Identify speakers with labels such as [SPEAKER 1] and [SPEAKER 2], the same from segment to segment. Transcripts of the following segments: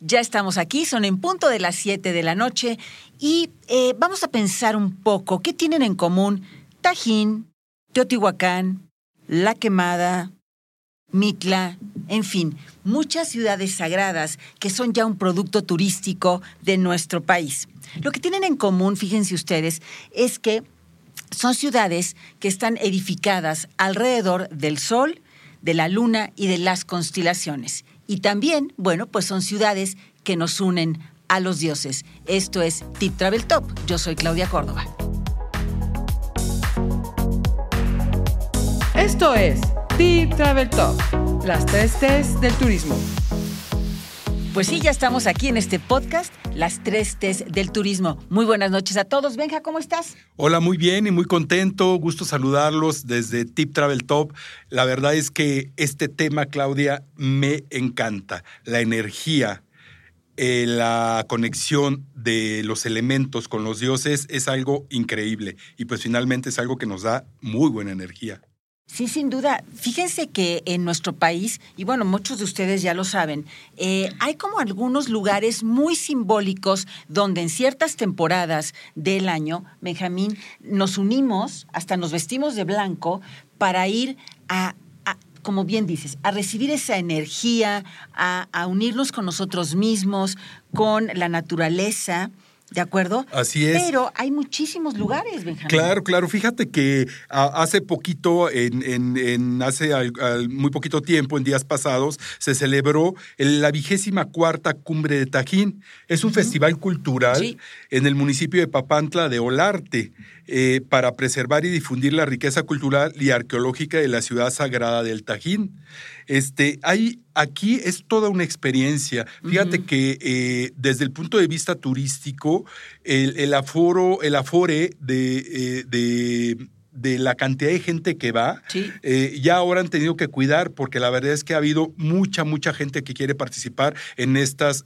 [SPEAKER 1] Ya estamos aquí, son en punto de las 7 de la noche y eh, vamos a pensar un poco qué tienen en común Tajín, Teotihuacán, La Quemada, Mitla, en fin, muchas ciudades sagradas que son ya un producto turístico de nuestro país. Lo que tienen en común, fíjense ustedes, es que son ciudades que están edificadas alrededor del Sol, de la Luna y de las constelaciones. Y también, bueno, pues son ciudades que nos unen a los dioses. Esto es Tip Travel Top. Yo soy Claudia Córdoba.
[SPEAKER 2] Esto es Tip Travel Top, las tres T's del turismo.
[SPEAKER 1] Pues sí, ya estamos aquí en este podcast, las tres T's del turismo. Muy buenas noches a todos. Benja, ¿cómo estás?
[SPEAKER 3] Hola, muy bien y muy contento. Gusto saludarlos desde Tip Travel Top. La verdad es que este tema, Claudia, me encanta. La energía, eh, la conexión de los elementos con los dioses es algo increíble y pues finalmente es algo que nos da muy buena energía.
[SPEAKER 1] Sí, sin duda. Fíjense que en nuestro país, y bueno, muchos de ustedes ya lo saben, eh, hay como algunos lugares muy simbólicos donde en ciertas temporadas del año, Benjamín, nos unimos, hasta nos vestimos de blanco para ir a, como bien dices, a recibir esa energía, a, a unirnos con nosotros mismos, con la naturaleza. ¿De acuerdo?
[SPEAKER 3] Así es.
[SPEAKER 1] Pero hay muchísimos lugares, Benjamín.
[SPEAKER 3] Claro, claro. Fíjate que hace poquito, en, hace muy poquito tiempo, en días pasados, se celebró la vigésima cuarta cumbre de Tajín. Es un festival cultural en el municipio de Papantla de Olarte. Eh, para preservar y difundir la riqueza cultural y arqueológica de la ciudad sagrada del Tajín. Este, hay, aquí es toda una experiencia. Fíjate que eh, desde el punto de vista turístico, el, aforo, el afore de, eh, de la cantidad de gente que va, ya ahora han tenido que cuidar porque la verdad es que ha habido mucha, mucha gente que quiere participar en estas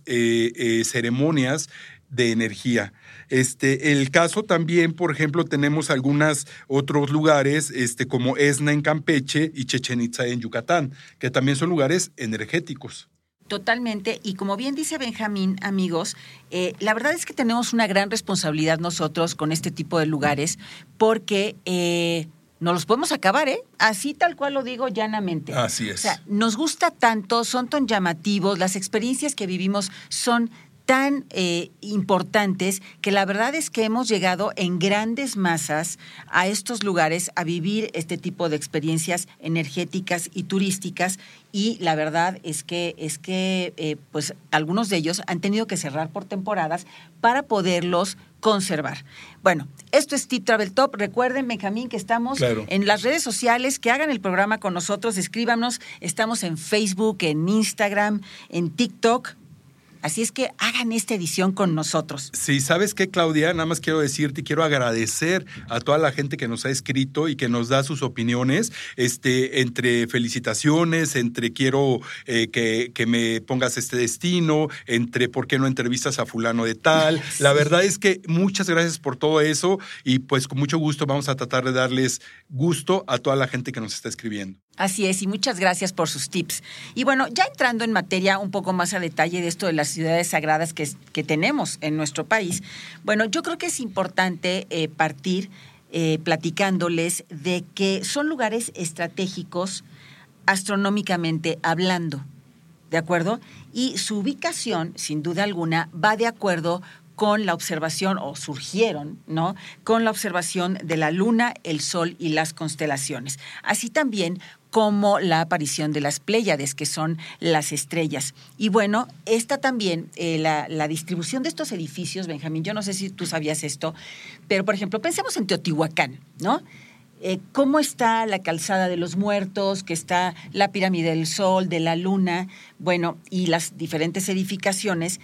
[SPEAKER 3] ceremonias de energía. Este, el caso también, por ejemplo, tenemos algunos otros lugares, este, como Esna en Campeche y Chechen Itza en Yucatán, que también son lugares energéticos.
[SPEAKER 1] Totalmente. Y como bien dice Benjamín, amigos, eh, la verdad es que tenemos una gran responsabilidad nosotros con este tipo de lugares porque eh, no los podemos acabar, ¿eh? Así tal cual lo digo llanamente.
[SPEAKER 3] Así es.
[SPEAKER 1] O sea, nos gusta tanto, son tan llamativos, las experiencias que vivimos son tan eh, importantes que la verdad es que hemos llegado en grandes masas a estos lugares a vivir este tipo de experiencias energéticas y turísticas y la verdad es que es que eh, pues algunos de ellos han tenido que cerrar por temporadas para poderlos conservar. Bueno, esto es Tip Travel Top. Recuerden, Benjamín, que estamos en las redes sociales, que hagan el programa con nosotros, escríbanos. Estamos en Facebook, en Instagram, en TikTok Así es que hagan esta edición con nosotros.
[SPEAKER 3] Sí, ¿sabes qué, Claudia? Nada más quiero decirte quiero agradecer a toda la gente que nos ha escrito y que nos da sus opiniones, este, entre felicitaciones, entre quiero eh, que, que, me pongas este destino, entre por qué no entrevistas a fulano de tal. La verdad es que muchas gracias por todo eso y pues con mucho gusto vamos a tratar de darles gusto a toda la gente que nos está escribiendo.
[SPEAKER 1] Así es, y muchas gracias por sus tips. Y bueno, ya entrando en materia un poco más a detalle de esto de las ciudades sagradas que, que tenemos en nuestro país, bueno, yo creo que es importante eh, partir eh, platicándoles de que son lugares estratégicos astronómicamente hablando, ¿de acuerdo? Y su ubicación, sin duda alguna, va de acuerdo con la observación, o surgieron, ¿no? Con la observación de la luna, el sol y las constelaciones. Así también como la aparición de las Pléyades, que son las estrellas. Y bueno, esta también, eh, la, distribución de estos edificios, Benjamín, yo no sé si tú sabías esto, pero por ejemplo, pensemos en Teotihuacán, ¿no? Eh, cómo está la calzada de los muertos, que está la pirámide del sol, de la luna, bueno, y las diferentes edificaciones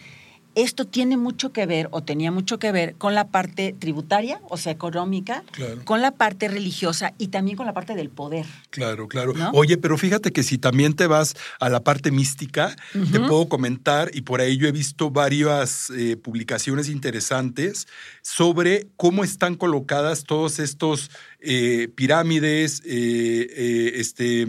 [SPEAKER 1] esto tiene mucho que ver o tenía mucho que ver con la parte tributaria, o sea, económica, con la parte religiosa y también con la parte del poder.
[SPEAKER 3] Claro, claro. Oye, pero fíjate que si también te vas a la parte mística, te puedo comentar, y por ahí yo he visto varias eh, publicaciones interesantes sobre cómo están colocadas todos estos eh, pirámides, eh, eh, este,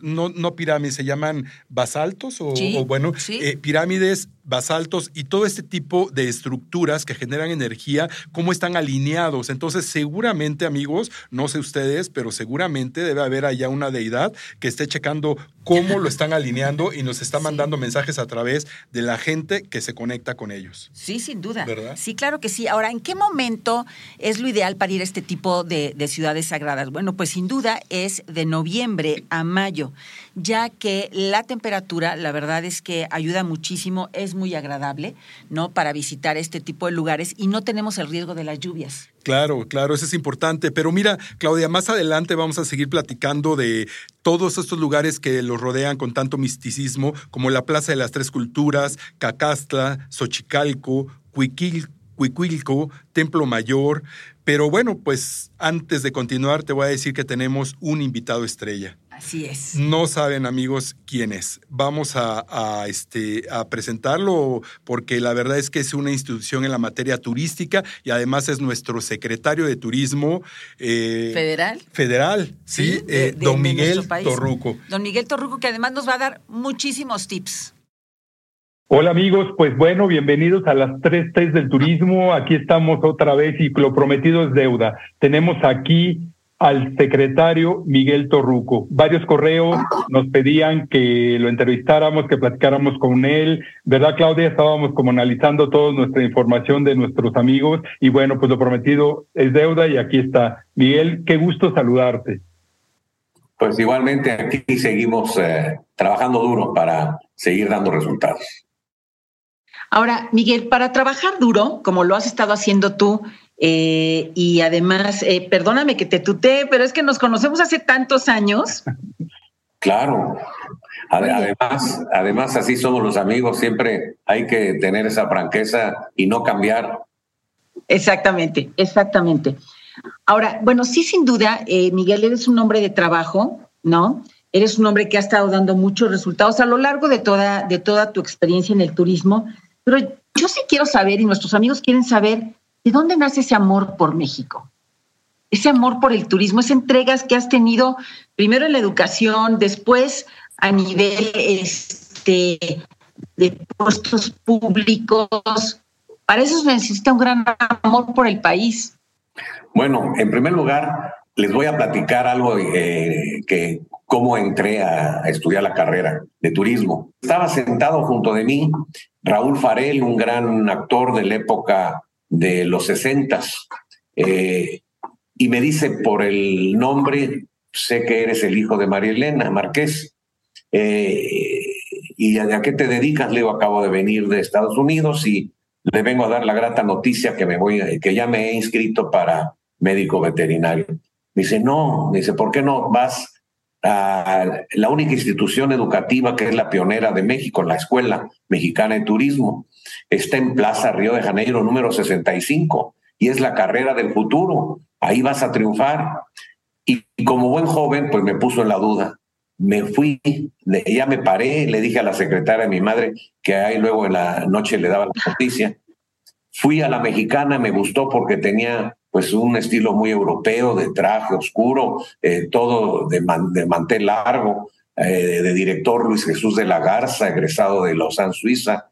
[SPEAKER 3] no, no pirámides, se llaman basaltos o, bueno, pirámides, basaltos y todo este tipo de estructuras que generan energía, cómo están alineados. Entonces, seguramente, amigos, no sé ustedes, pero seguramente debe haber allá una deidad que esté checando cómo lo están alineando y nos está mandando mensajes a través de la gente que se conecta con ellos.
[SPEAKER 1] Sí, sin duda. ¿verdad? Sí, claro que sí. Ahora, ¿en qué momento es lo ideal para ir a este tipo de, ciudades sagradas? Bueno, pues sin duda es de noviembre a mayo, ya que la temperatura, la verdad es que ayuda muchísimo, es muy agradable, ¿no? Para visitar este tipo de lugares y no tenemos el riesgo de las lluvias.
[SPEAKER 3] Claro, claro, eso es importante. Pero mira, Claudia, más adelante vamos a seguir platicando de todos estos lugares que los rodean con tanto misticismo, como la Plaza de las Tres Culturas, Cacastla, Xochicalco, Cuiquilco, Templo Mayor. Pero bueno, pues antes de continuar, te voy a decir que tenemos un invitado estrella.
[SPEAKER 1] Así es.
[SPEAKER 3] No saben, amigos, quién es. Vamos a, este, a presentarlo porque la verdad es que es una institución en la materia turística y además es nuestro secretario de Turismo.
[SPEAKER 1] Eh, ¿Federal?
[SPEAKER 3] Federal, sí, eh, don Miguel Torruco.
[SPEAKER 1] Don Miguel Torruco, que además nos va a dar muchísimos tips.
[SPEAKER 4] Hola amigos, pues bueno, bienvenidos a las tres T's del turismo. Aquí estamos otra vez y lo prometido es deuda. Tenemos aquí al secretario Miguel Torruco. Varios correos nos pedían que lo entrevistáramos, que platicáramos con él. ¿Verdad, Claudia? Estábamos como analizando toda nuestra información de nuestros amigos y bueno, pues lo prometido es deuda y aquí está. Miguel, qué gusto saludarte.
[SPEAKER 5] Pues igualmente aquí seguimos eh, trabajando duro para seguir dando resultados.
[SPEAKER 1] Ahora, Miguel, para trabajar duro, como lo has estado haciendo tú, eh, y además, eh, perdóname que te tutee, pero es que nos conocemos hace tantos años.
[SPEAKER 5] Claro. Además, además, así somos los amigos, siempre hay que tener esa franqueza y no cambiar.
[SPEAKER 1] Exactamente, exactamente. Ahora, bueno, sí, sin duda, eh, Miguel, eres un hombre de trabajo, ¿no? Eres un hombre que ha estado dando muchos resultados a lo largo de toda, de toda tu experiencia en el turismo, pero yo sí quiero saber, y nuestros amigos quieren saber, ¿De dónde nace ese amor por México? Ese amor por el turismo, esas entregas que has tenido primero en la educación, después a nivel este, de puestos públicos. Para eso se necesita un gran amor por el país.
[SPEAKER 5] Bueno, en primer lugar, les voy a platicar algo eh, que cómo entré a, estudiar la carrera de turismo. Estaba sentado junto de mí Raúl Farel, un gran actor de la época de los sesentas. Eh, y me dice por el nombre, sé que eres el hijo de María Elena Márquez. Eh, ¿Y a, qué te dedicas? Le digo, acabo de venir de Estados Unidos y le vengo a dar la grata noticia que me voy, que ya me he inscrito para médico veterinario. Me dice, no, me dice, ¿por qué no vas a la única institución educativa que es la pionera de México, la Escuela Mexicana de Turismo? Está en Plaza Río de Janeiro número 65 y es la carrera del futuro. Ahí vas a triunfar. Y, como buen joven, pues me puso en la duda. Me fui, ya me paré, le dije a la secretaria de mi madre que ahí luego en la noche le daba la noticia. Fui a la mexicana, me gustó porque tenía pues un estilo muy europeo, de traje oscuro, eh, todo de, mantel largo, eh, de director Luis Jesús de la Garza, egresado de Lausanne, Suiza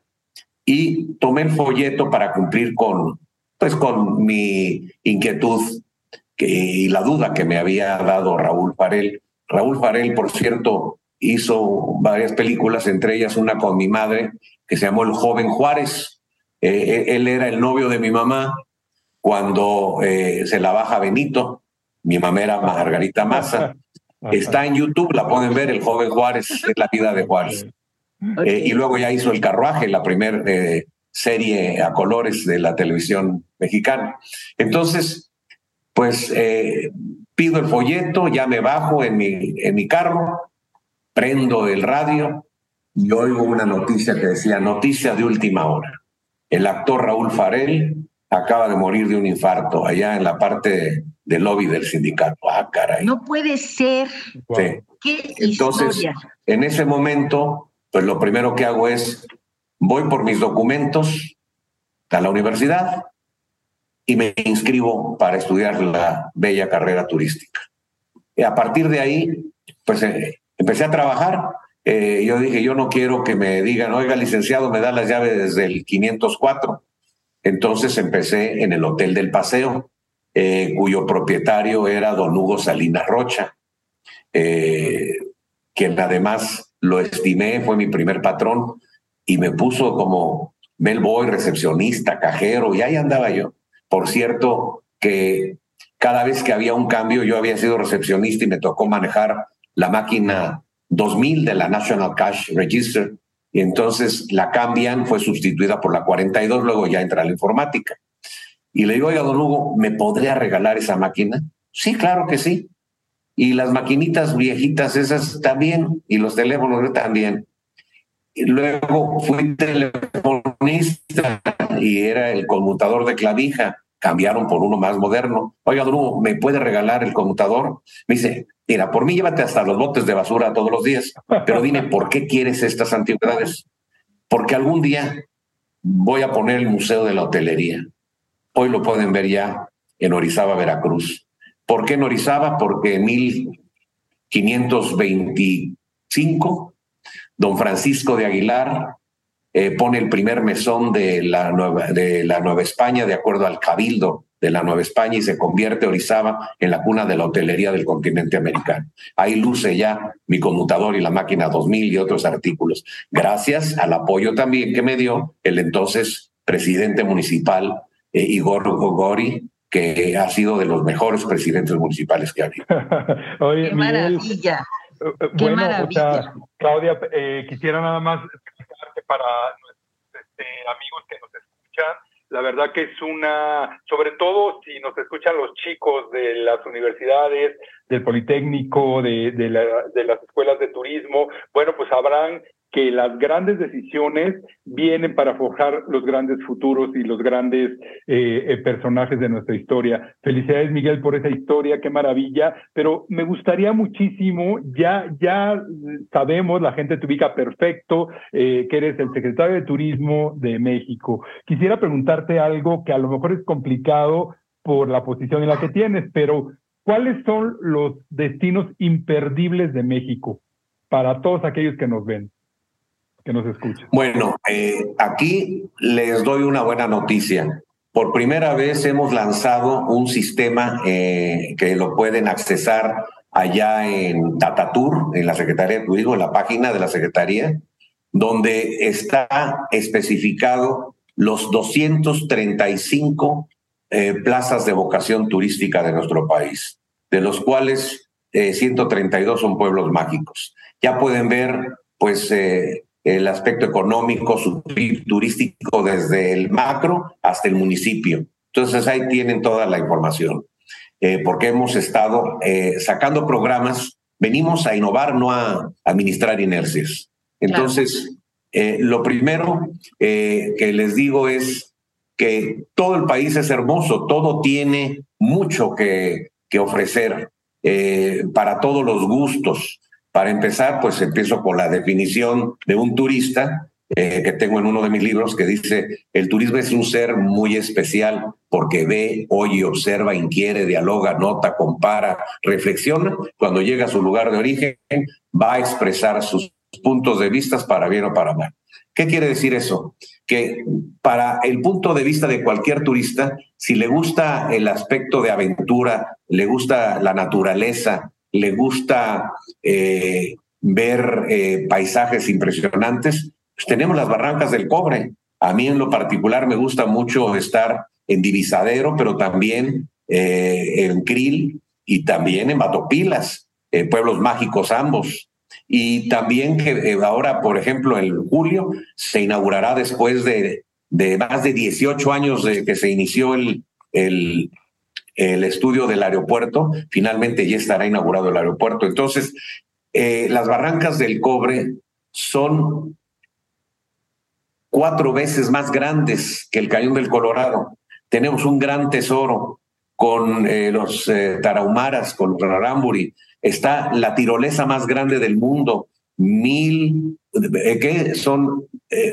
[SPEAKER 5] y tomé el folleto para cumplir con, pues, con mi inquietud que, y la duda que me había dado Raúl Farel. Raúl Farel, por cierto, hizo varias películas, entre ellas una con mi madre, que se llamó El joven Juárez. Eh, eh, él era el novio de mi mamá cuando eh, se la baja Benito. Mi mamá era Margarita Maza. Está en YouTube, la pueden ver, El joven Juárez, es la vida de Juárez. Eh, y luego ya hizo El Carruaje, la primera eh, serie a colores de la televisión mexicana. Entonces, pues eh, pido el folleto, ya me bajo en mi, en mi carro, prendo el radio y oigo una noticia que decía, noticia de última hora. El actor Raúl Farel acaba de morir de un infarto allá en la parte del lobby del sindicato. Ah, caray.
[SPEAKER 1] No puede ser.
[SPEAKER 5] Sí. ¿Qué Entonces, en ese momento pues lo primero que hago es, voy por mis documentos a la universidad y me inscribo para estudiar la bella carrera turística. Y a partir de ahí, pues eh, empecé a trabajar. Eh, yo dije, yo no quiero que me digan, oiga, licenciado, me da las llaves desde el 504. Entonces empecé en el Hotel del Paseo, eh, cuyo propietario era don Hugo Salinas Rocha, quien además lo estimé, fue mi primer patrón y me puso como bellboy, recepcionista, cajero, y ahí andaba yo. Por cierto, que cada vez que había un cambio, yo había sido recepcionista y me tocó manejar la máquina 2000 de la National Cash Register, y entonces la cambian, fue sustituida por la 42, luego ya entra la informática. Y le digo, oiga, don Hugo, ¿me podría regalar esa máquina? Sí, claro que sí. Y las maquinitas viejitas esas también, y los teléfonos también. Y luego fui telefonista y era el conmutador de clavija. Cambiaron por uno más moderno. Oiga, Hugo, ¿me puede regalar el conmutador? Me dice, mira, por mí llévate hasta los botes de basura todos los días, pero dime, ¿por qué quieres estas antigüedades? Porque algún día voy a poner el Museo de la Hotelería. Hoy lo pueden ver ya en Orizaba, Veracruz. ¿Por qué en Orizaba? Porque en 1525 Don Francisco de Aguilar eh, pone el primer mesón de la, Nueva, España de acuerdo al cabildo de la Nueva España y se convierte Orizaba en la cuna de la hotelería del continente americano. Ahí luce ya mi conmutador y la máquina 2000 y otros artículos, gracias al apoyo también que me dio el entonces presidente municipal eh, Igor Gogori, que ha sido de los mejores presidentes municipales que ha habido.
[SPEAKER 1] Qué maravilla.
[SPEAKER 4] Eh, eh, bueno, o sea, Claudia, eh, quisiera nada más para nuestros este, amigos que nos escuchan, la verdad que es una, sobre todo si nos escuchan los chicos de las universidades, del Politécnico, de, de, de las escuelas de turismo, bueno, pues sabrán que las grandes decisiones vienen para forjar los grandes futuros y los grandes eh, eh, personajes de nuestra historia. Felicidades, Miguel, por esa historia, qué maravilla. Pero me gustaría muchísimo, ya, ya sabemos, la gente te ubica perfecto, eh, que eres el secretario de Turismo de México. Quisiera preguntarte algo que a lo mejor es complicado por la posición en la que tienes, pero ¿cuáles son los destinos imperdibles de México para todos aquellos que nos ven? Que nos
[SPEAKER 5] Bueno, eh, aquí les doy una buena noticia. Por primera vez hemos lanzado un sistema eh, que lo pueden accesar allá en Datatur, en la Secretaría de Turismo, en la página de la Secretaría, donde está especificado los 235 eh, plazas de vocación turística de nuestro país, de los cuales 132 son pueblos mágicos. Ya pueden ver, pues, el aspecto económico, turístico desde el macro hasta el municipio. Entonces ahí tienen toda la información, eh, porque hemos estado eh, sacando programas, venimos a innovar, no a administrar inercias. Entonces, eh, lo primero que les digo es que todo el país es hermoso, todo tiene mucho que, que ofrecer para todos los gustos. Para empezar, pues empiezo con la definición de un turista eh, que tengo en uno de mis libros que dice, el turismo es un ser muy especial porque ve, oye, observa, inquiere, dialoga, nota, compara, reflexiona. Cuando llega a su lugar de origen, va a expresar sus puntos de vista para bien o para mal. ¿Qué quiere decir eso? Que para el punto de vista de cualquier turista, si le gusta el aspecto de aventura, le gusta la naturaleza, le gusta eh, ver eh, paisajes impresionantes, pues tenemos las barrancas del cobre. A mí en lo particular me gusta mucho estar en Divisadero, pero también eh, en Krill y también en Batopilas, pueblos mágicos ambos. Y también que ahora, por ejemplo, en julio se inaugurará después de, de más de 18 años de que se inició el, el estudio del aeropuerto, finalmente ya estará inaugurado el aeropuerto. Entonces, eh, las barrancas del cobre son cuatro veces más grandes que el cañón del Colorado. Tenemos un gran tesoro con eh, los eh, tarahumaras, con los raramburi. Está la tirolesa más grande del mundo, mil, que son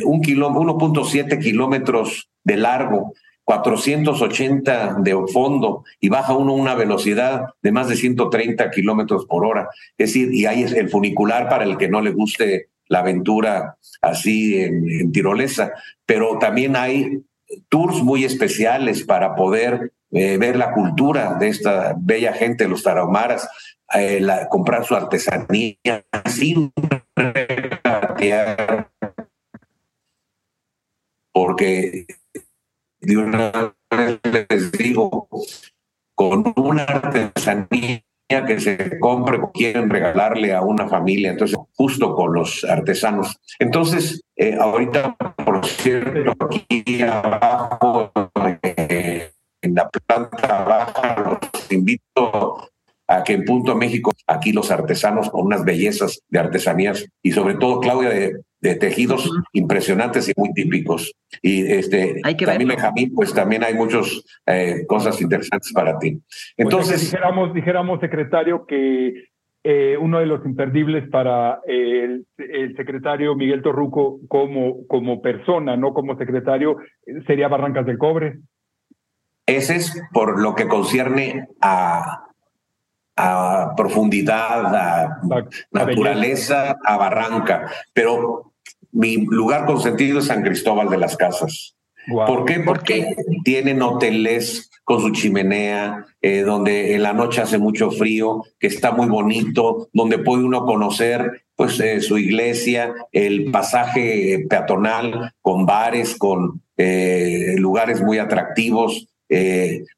[SPEAKER 5] un 1.7 kilómetros de largo 480 de fondo y baja uno una velocidad de más de 130 kilómetros por hora. Es decir, y ahí es el funicular para el que no le guste la aventura así en, tirolesa, pero también hay tours muy especiales para poder eh, ver la cultura de esta bella gente, los tarahumaras, eh, comprar su artesanía sin porque de una vez les digo, con una artesanía que se compre o quieren regalarle a una familia, entonces justo con los artesanos. Entonces, eh, ahorita, por cierto, aquí abajo, eh, en la planta baja, los invito a que en Punto México, aquí los artesanos con unas bellezas de artesanías y sobre todo, Claudia, de, tejidos impresionantes y muy típicos. Y este, también Benjamín, pues también hay muchas eh, cosas interesantes para ti. Pues Entonces,
[SPEAKER 4] dijéramos, dijéramos, secretario, que eh, uno de los imperdibles para el, el, secretario Miguel Torruco como, como persona, no como secretario, sería Barrancas del Cobre.
[SPEAKER 5] Ese es por lo que concierne a a profundidad, a naturaleza, a barranca. Pero mi lugar consentido es San Cristóbal de las Casas. ¿Por qué? Porque tienen hoteles con su chimenea, eh, donde en la noche hace mucho frío, que está muy bonito, donde puede uno conocer pues eh, su iglesia, el pasaje peatonal con bares, con eh, lugares muy atractivos.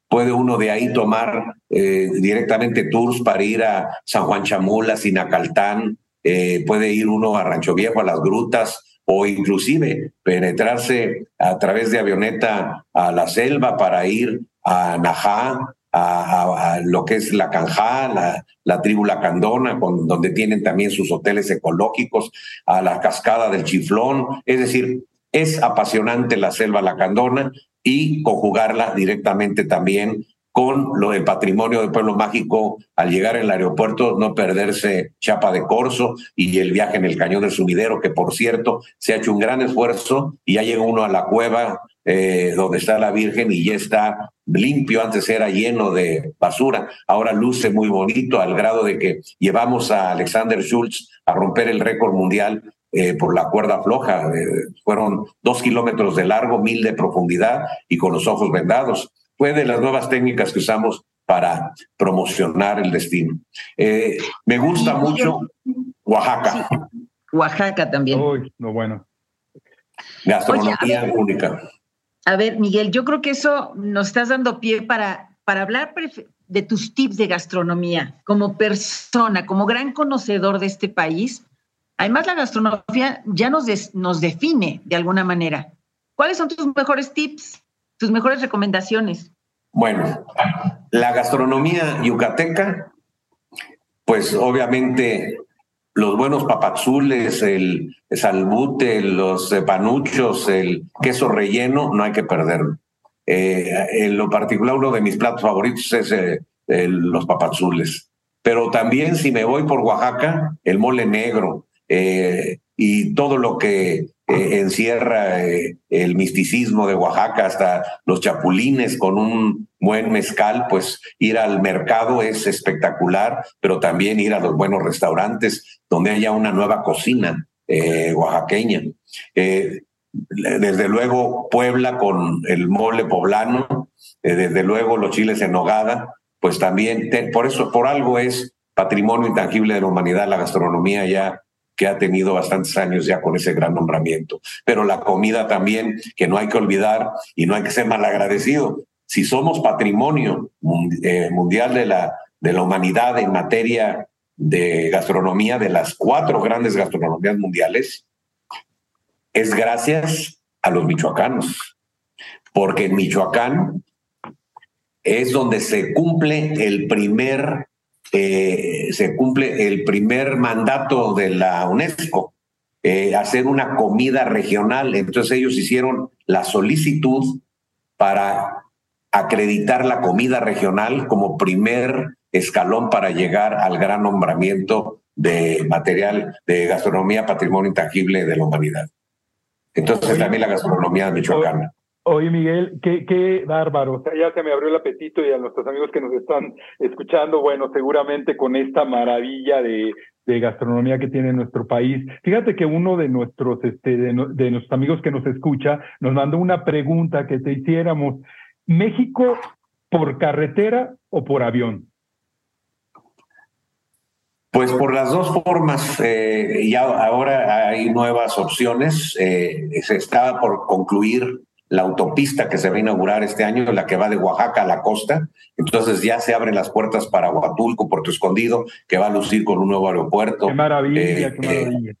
[SPEAKER 5] puede uno de ahí tomar directamente tours para ir a San Juan Chamula, Sinacaltán, puede ir uno a Rancho Viejo, a las grutas, o inclusive penetrarse a través de avioneta a la selva para ir a Najá, a, lo que es la Canjá, la, la tribu Lacandona, con, donde tienen también sus hoteles ecológicos, a la cascada del Chiflón. Es decir, es apasionante la selva Lacandona y conjugarla directamente también con lo del patrimonio del pueblo mágico al llegar al aeropuerto, no perderse Chapa de Corso y el viaje en el Cañón del Sumidero, que por cierto se ha hecho un gran esfuerzo y ya llega uno a la cueva eh, donde está la Virgen y ya está limpio, antes era lleno de basura, ahora luce muy bonito al grado de que llevamos a Alexander Schultz a romper el récord mundial eh, por la cuerda floja. Eh, fueron dos kilómetros de largo, mil de profundidad y con los ojos vendados fue de las nuevas técnicas que usamos para promocionar el destino. Eh, me gusta mucho Oaxaca.
[SPEAKER 1] Oaxaca también.
[SPEAKER 4] Uy, no bueno.
[SPEAKER 5] Gastronomía única.
[SPEAKER 1] A ver, Miguel, yo creo que eso nos estás dando pie para, para hablar de tus tips de gastronomía como persona, como gran conocedor de este país. Además, la gastronomía ya nos, nos define de alguna manera. ¿Cuáles son tus mejores tips? Tus mejores recomendaciones.
[SPEAKER 5] Bueno, la gastronomía yucateca, pues obviamente los buenos papazules, el salbute, los panuchos, el queso relleno, no hay que perderlo. Eh, en lo particular, uno de mis platos favoritos es eh, los papazules. Pero también si me voy por Oaxaca, el mole negro eh, y todo lo que eh, encierra eh, el misticismo de Oaxaca, hasta los chapulines con un buen mezcal, pues ir al mercado es espectacular, pero también ir a los buenos restaurantes donde haya una nueva cocina eh, oaxaqueña. desde luego Puebla con el mole poblano, desde luego los chiles en nogada, pues también, por eso, por algo es patrimonio intangible de la humanidad, la gastronomía ya que ha tenido bastantes años ya con ese gran nombramiento. Pero la comida también, que no hay que olvidar y no hay que ser malagradecido. Si somos patrimonio eh, mundial de la, de la humanidad en materia de gastronomía, de las cuatro grandes gastronomías mundiales, es gracias a los michoacanos. Porque en Michoacán es donde se cumple el primer eh, se cumple el primer mandato de la UNESCO, eh, hacer una comida regional. Entonces ellos hicieron la solicitud para acreditar la comida regional como primer escalón para llegar al gran nombramiento de material de gastronomía patrimonio intangible de la humanidad. Entonces también la gastronomía michoacana.
[SPEAKER 4] Oye, Miguel, qué, bárbaro. O sea, ya se me abrió el apetito y a nuestros amigos que nos están escuchando, bueno, seguramente con esta maravilla de, gastronomía que tiene nuestro país. Fíjate que uno de nuestros, este, de nuestros amigos que nos escucha nos mandó una pregunta que te hiciéramos. ¿México por carretera o por avión?
[SPEAKER 5] Pues por las dos formas, eh, ya ahora hay nuevas opciones. Eh, se está por concluir la autopista que se va a inaugurar este año, la que va de Oaxaca a la costa. Entonces ya se abren las puertas para Huatulco, Puerto Escondido, que va a lucir con un nuevo aeropuerto.
[SPEAKER 4] Qué maravilla, qué eh, maravilla.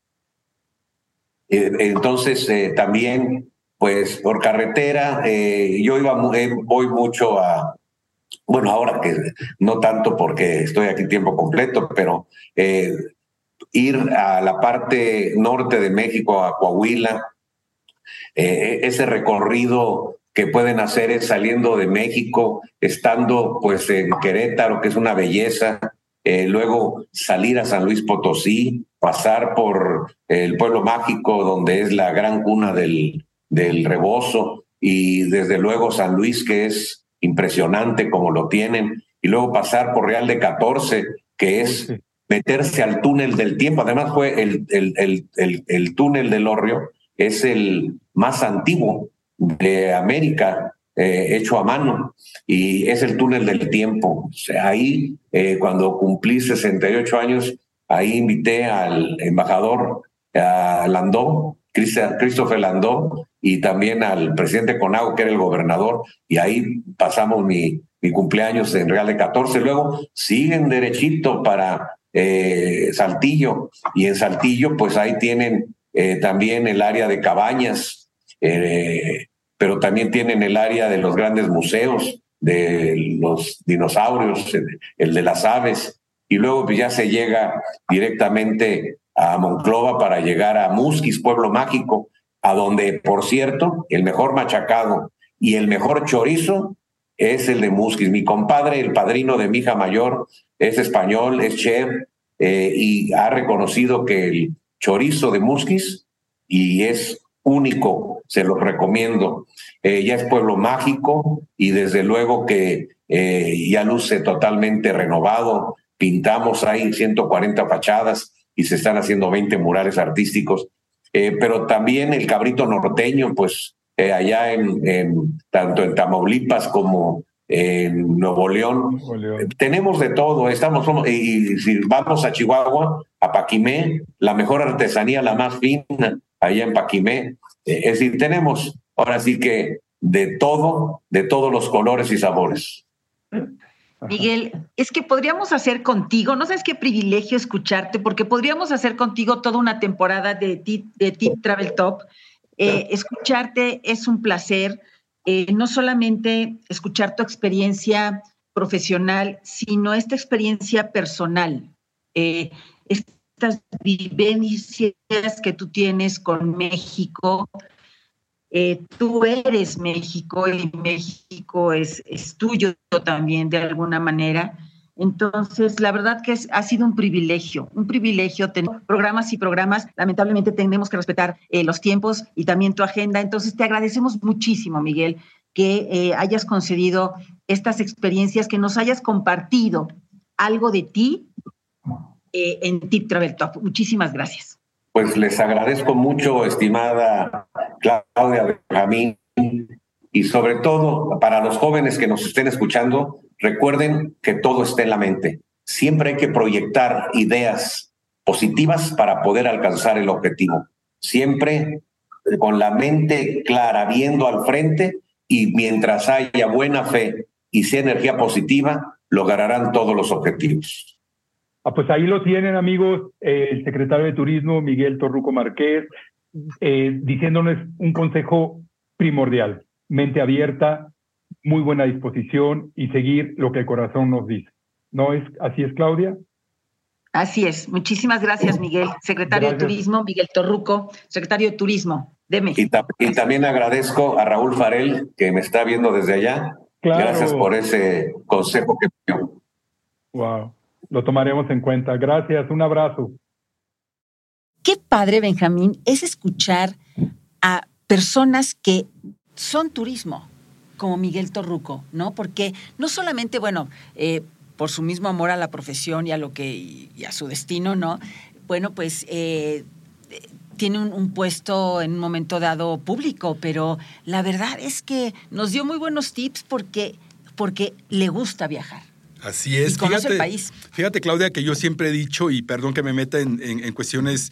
[SPEAKER 5] entonces también, pues por carretera, yo iba, voy mucho a, bueno, ahora que no tanto porque estoy aquí tiempo completo, pero eh, ir a la parte norte de México, a Coahuila, eh, ese recorrido que pueden hacer es saliendo de México, estando pues en Querétaro, que es una belleza, eh, luego salir a San Luis Potosí, pasar por el pueblo mágico donde es la gran cuna del, del rebozo y desde luego San Luis que es impresionante como lo tienen, y luego pasar por Real de 14, que es meterse al túnel del tiempo. Además fue el, el, el, el, túnel del Orrio, es el más antiguo de América, eh, hecho a mano, y es el túnel del tiempo. ahí, eh, cuando cumplí 68 años, ahí invité al embajador a Landó, Christopher Landó, y también al presidente Conago, que era el gobernador, y ahí pasamos mi, mi cumpleaños en Real de 14. Luego siguen derechito para eh, Saltillo, y en Saltillo, pues ahí tienen eh, también el área de cabañas, eh, pero también tienen el área de los grandes museos, de los dinosaurios, el de las aves, y luego pues, ya se llega directamente a Monclova para llegar a Musquis, pueblo mágico, a donde, por cierto, el mejor machacado y el mejor chorizo es el de Musquis. Mi compadre, el padrino de mi hija mayor, es español, es chef eh, y ha reconocido que el chorizo de Musquis y es único, se lo recomiendo. Eh, ya es pueblo mágico y desde luego que eh, ya luce totalmente renovado. Pintamos ahí 140 fachadas y se están haciendo 20 murales artísticos eh, pero también el cabrito norteño, pues allá en, tanto en Tamaulipas como en Nuevo León. tenemos de todo, estamos, y si vamos a Chihuahua, a Paquimé, la mejor artesanía, la más fina, allá en Paquimé. Eh, es decir, tenemos ahora sí que de todo, de todos los colores y sabores.
[SPEAKER 1] Miguel, es que podríamos hacer contigo, no sabes qué privilegio escucharte, porque podríamos hacer contigo toda una temporada de Tip, de tip Travel Top. Eh, escucharte es un placer, eh, no solamente escuchar tu experiencia profesional, sino esta experiencia personal, eh, estas vivencias que tú tienes con México, eh, tú eres México y México es, es, tuyo también de alguna manera. Entonces, la verdad que ha sido un privilegio, un privilegio tener programas y programas. Lamentablemente tenemos que respetar eh, los tiempos y también tu agenda. Entonces, te agradecemos muchísimo, Miguel, que eh, hayas concedido estas experiencias, que nos hayas compartido algo de ti en Tip Travel Top. Muchísimas gracias.
[SPEAKER 5] Pues les agradezco mucho, estimada Claudia Benjamín, y sobre todo para los jóvenes que nos estén escuchando, recuerden que todo está en la mente. Siempre hay que proyectar ideas positivas para poder alcanzar el objetivo. Siempre con la mente clara, viendo al frente y mientras haya buena fe y sea energía positiva, lograrán todos los objetivos.
[SPEAKER 4] Ah, pues ahí lo tienen, amigos, eh, el secretario de Turismo, Miguel Torruco Márquez, eh, diciéndonos un consejo primordial, mente abierta, muy buena disposición y seguir lo que el corazón nos dice. ¿No es así es, Claudia?
[SPEAKER 1] Así es. Muchísimas gracias, Miguel. Secretario de Turismo, Miguel Torruco, secretario de Turismo. Deme.
[SPEAKER 5] Y, y, también agradezco a Raúl Farel, que me está viendo desde allá. Gracias por ese consejo que me dio.
[SPEAKER 4] Wow. Lo tomaremos en cuenta. Gracias, un abrazo.
[SPEAKER 1] Qué padre, Benjamín, es escuchar a personas que son turismo, como Miguel Torruco, ¿no? Porque no solamente, bueno, eh, por su mismo amor a la profesión y a lo que y a su destino, ¿no? Bueno, pues eh, tiene un, un, puesto en un momento dado público, pero la verdad es que nos dio muy buenos tips porque, porque le gusta viajar.
[SPEAKER 3] Así es.
[SPEAKER 1] Y conoce fíjate, el país.
[SPEAKER 3] Fíjate, Claudia, que yo siempre he dicho, y perdón que me meta en, en, en cuestiones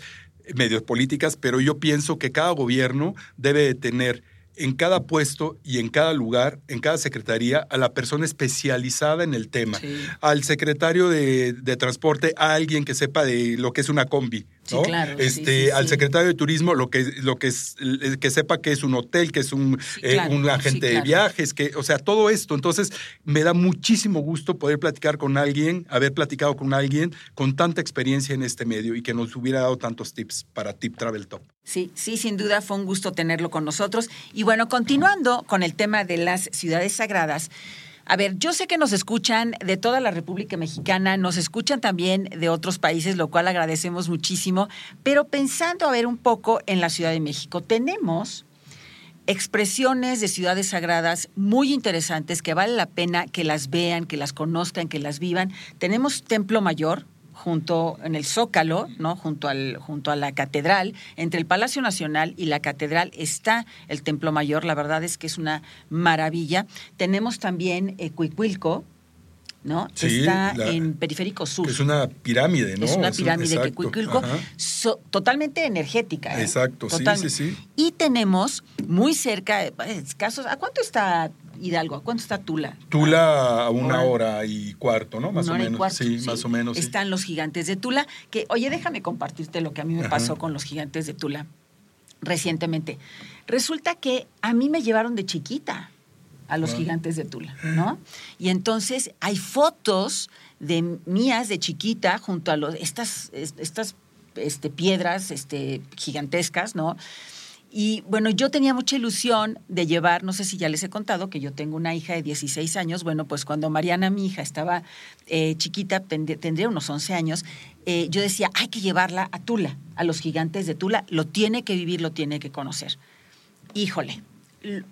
[SPEAKER 3] medios políticas, pero yo pienso que cada gobierno debe de tener en cada puesto y en cada lugar, en cada secretaría, a la persona especializada en el tema. Sí. Al secretario de, de, transporte, a alguien que sepa de lo que es una combi. ¿No?
[SPEAKER 1] Sí, claro,
[SPEAKER 3] este,
[SPEAKER 1] sí,
[SPEAKER 3] al secretario de turismo, lo que, lo que es, que sepa que es un hotel, que es un,
[SPEAKER 1] claro,
[SPEAKER 3] eh, un agente de viajes, que, o sea, todo esto. Entonces, me da muchísimo gusto poder platicar con alguien, haber platicado con alguien con tanta experiencia en este medio y que nos hubiera dado tantos tips para Tip Travel Top.
[SPEAKER 1] Sí, sí, sin duda fue un gusto tenerlo con nosotros. Y bueno, continuando con el tema de las ciudades sagradas. A ver, yo sé que nos escuchan de toda la República Mexicana, nos escuchan también de otros países, lo cual agradecemos muchísimo, pero pensando a ver un poco en la Ciudad de México, tenemos expresiones de ciudades sagradas muy interesantes que vale la pena que las vean, que las conozcan, que las vivan. Tenemos Templo Mayor, junto en el Zócalo, ¿no? junto, al, junto a la catedral, entre el Palacio Nacional y la catedral está el Templo Mayor, la verdad es que es una maravilla. Tenemos también eh, Cuicuilco, ¿no?
[SPEAKER 3] Sí,
[SPEAKER 1] está
[SPEAKER 3] la,
[SPEAKER 1] en Periférico Sur.
[SPEAKER 3] Es una pirámide, ¿no?
[SPEAKER 1] Es una pirámide que Cuicuilco, so, totalmente energética. ¿eh?
[SPEAKER 3] Exacto, sí, sí, sí.
[SPEAKER 1] Y tenemos muy cerca, escasos, ¿a cuánto está Hidalgo? ¿A cuánto está Tula?
[SPEAKER 3] Tula a una hora y cuarto, ¿no? Más
[SPEAKER 1] una
[SPEAKER 3] o
[SPEAKER 1] hora
[SPEAKER 3] menos.
[SPEAKER 1] Y cuarto,
[SPEAKER 3] sí, más o menos.
[SPEAKER 1] Están
[SPEAKER 3] sí.
[SPEAKER 1] los gigantes de Tula, que, oye, déjame compartirte lo que a mí me
[SPEAKER 3] Ajá.
[SPEAKER 1] pasó con los gigantes de Tula recientemente. Resulta que a mí me llevaron de chiquita a los
[SPEAKER 3] Ah.
[SPEAKER 1] gigantes de Tula, ¿no? Y entonces hay fotos de mías de chiquita junto a los, estas, estas este, piedras este, gigantescas, ¿no? Y bueno, yo tenía mucha ilusión de llevar, no sé si ya les he contado, que yo tengo una hija de 16 años. Bueno, pues cuando Mariana, mi hija, estaba eh, chiquita, tend tendría unos 11 años, eh, yo decía, hay que llevarla a Tula, a los gigantes de Tula, lo tiene que vivir, lo tiene que conocer. Híjole,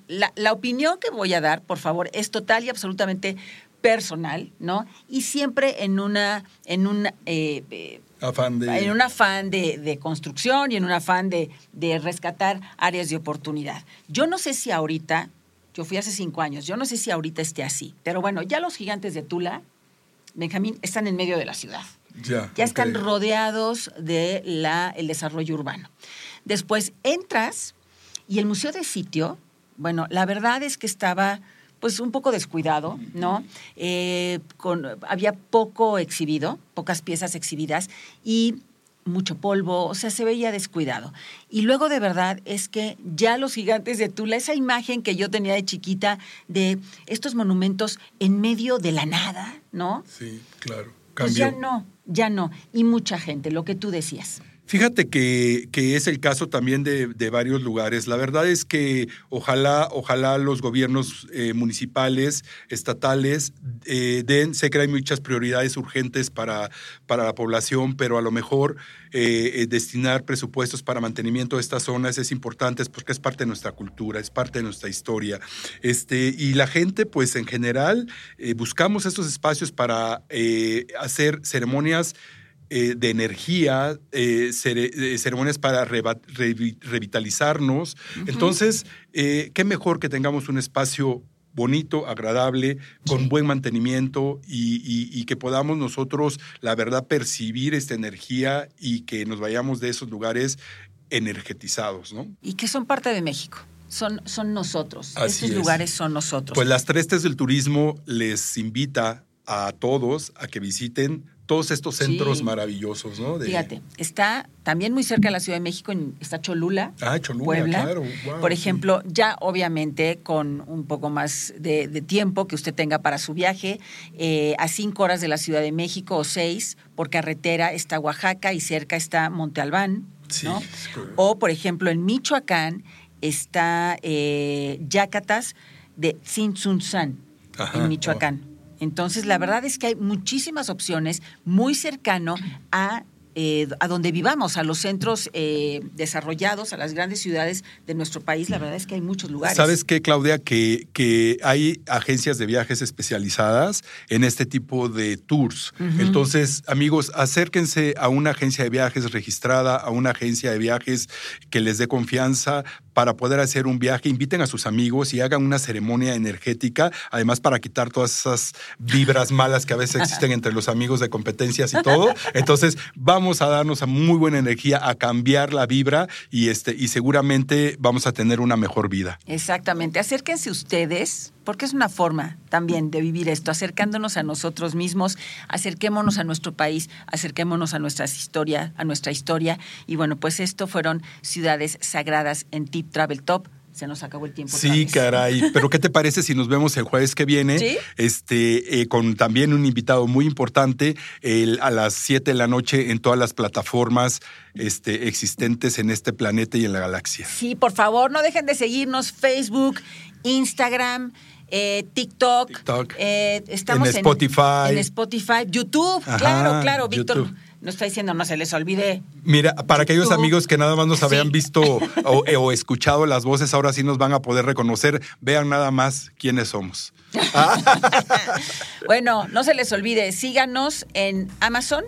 [SPEAKER 1] la, la, opinión que voy a dar, por favor, es total y absolutamente personal, ¿no? Y siempre en una, en un eh,
[SPEAKER 3] afán de...
[SPEAKER 1] en un afán de, de, construcción y en un afán de, de rescatar áreas de oportunidad. Yo no sé si ahorita, yo fui hace cinco años, yo no sé si ahorita esté así, pero bueno, ya los gigantes de Tula, Benjamín, están en medio de la ciudad.
[SPEAKER 3] Ya,
[SPEAKER 1] ya están okay. rodeados del de el desarrollo urbano. Después entras y el museo de sitio, bueno, la verdad es que estaba pues un poco descuidado, ¿no? Eh, con, había poco exhibido, pocas piezas exhibidas y mucho polvo, o sea, se veía descuidado. Y luego de verdad es que ya los gigantes de Tula, esa imagen que yo tenía de chiquita de estos monumentos en medio de la nada, ¿no?
[SPEAKER 3] Sí, claro. Cambió.
[SPEAKER 1] Pues ya no, ya no. Y mucha gente, lo que tú decías.
[SPEAKER 3] Fíjate que, que, es el caso también de, de, varios lugares. La verdad es que ojalá, ojalá los gobiernos eh, municipales, estatales, eh, den, sé que hay muchas prioridades urgentes para, para la población, pero a lo mejor eh, destinar presupuestos para mantenimiento de estas zonas es importante porque es parte de nuestra cultura, es parte de nuestra historia. Este, y la gente, pues en general, buscamos estos espacios para hacer ceremonias eh, de energía, eh, cere ceremonias para re re revitalizarnos. Uh -huh. Entonces, eh, qué mejor que tengamos un espacio bonito, agradable, con sí. buen mantenimiento y, y, y, que podamos nosotros, la verdad, percibir esta energía y que nos vayamos de esos lugares energetizados, ¿no?
[SPEAKER 1] Y que son parte de México. Son, son nosotros.
[SPEAKER 3] Así
[SPEAKER 1] Estos
[SPEAKER 3] es.
[SPEAKER 1] lugares son nosotros.
[SPEAKER 3] Pues las tres T's del turismo les invita a todos a que visiten todos estos centros
[SPEAKER 1] Sí.
[SPEAKER 3] maravillosos, ¿no? De-
[SPEAKER 1] Fíjate, está también muy cerca de la Ciudad de México, en- está Cholula.
[SPEAKER 3] Ah, Cholula,
[SPEAKER 1] Puebla.
[SPEAKER 3] claro. wow,
[SPEAKER 1] Por
[SPEAKER 3] sí.
[SPEAKER 1] ejemplo, ya obviamente con un poco más de, de tiempo que usted tenga para su viaje, eh, a cinco horas de la Ciudad de México o seis, por carretera está Oaxaca y cerca está Monte Albán,
[SPEAKER 3] Sí,
[SPEAKER 1] ¿no? O, por ejemplo, en Michoacán está eh, Yacatas de Tzintzuntzan,
[SPEAKER 3] Ajá,
[SPEAKER 1] en Michoacán. Entonces, la verdad es que hay muchísimas opciones muy cercano a eh, a donde vivamos, a los centros eh, desarrollados, a las grandes ciudades de nuestro país. La verdad es que hay muchos lugares.
[SPEAKER 3] ¿Sabes qué, Claudia? Que, que hay agencias de viajes especializadas en este tipo de tours. Entonces, amigos, acérquense a una agencia de viajes registrada, a una agencia de viajes que les dé confianza para poder hacer un viaje. Inviten a sus amigos y hagan una ceremonia energética, además para quitar todas esas vibras malas que a veces existen entre los amigos de competencias y todo. Entonces, vamos a darnos a muy buena energía, a cambiar la vibra y, este, y seguramente vamos a tener una mejor vida.
[SPEAKER 1] Exactamente. Acérquense ustedes, porque es una forma también de vivir esto, acercándonos a nosotros mismos, acerquémonos a nuestro país, acerquémonos a nuestra historia, a nuestra historia. Y bueno, pues esto fueron ciudades sagradas en Tip Travel Top. Se nos acabó el tiempo.
[SPEAKER 3] Sí, caray. Pero ¿qué te parece si nos vemos el jueves que viene?
[SPEAKER 1] ¿Sí?
[SPEAKER 3] Este, eh, con también un invitado muy importante el- a las 7 de la noche en todas las plataformas este, existentes en este planeta y en la galaxia.
[SPEAKER 1] Sí, por favor, no dejen de seguirnos Facebook, Instagram, eh, TikTok.
[SPEAKER 3] TikTok.
[SPEAKER 1] eh, estamos
[SPEAKER 3] En Spotify.
[SPEAKER 1] En Spotify, YouTube.
[SPEAKER 3] Ajá,
[SPEAKER 1] claro, claro, Víctor.
[SPEAKER 3] YouTube.
[SPEAKER 1] Nos está diciendo, no se les olvide.
[SPEAKER 3] Mira, para aquellos amigos que nada más nos habían
[SPEAKER 1] Sí.
[SPEAKER 3] visto o, eh, o escuchado las voces, ahora sí nos van a poder reconocer. Vean nada más quiénes somos.
[SPEAKER 1] Bueno, no se les olvide, síganos en Amazon,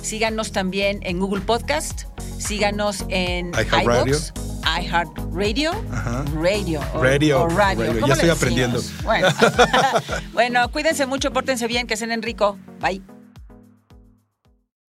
[SPEAKER 1] síganos también en Google Podcast, síganos en
[SPEAKER 3] iHeartRadio.
[SPEAKER 1] iHeartRadio. Radio, o,
[SPEAKER 3] Radio,
[SPEAKER 1] o radio.
[SPEAKER 3] radio.
[SPEAKER 1] ¿Cómo
[SPEAKER 3] Ya estoy
[SPEAKER 1] decimos?
[SPEAKER 3] aprendiendo.
[SPEAKER 1] Bueno. bueno, cuídense mucho, pórtense bien, que cenen rico. Bye.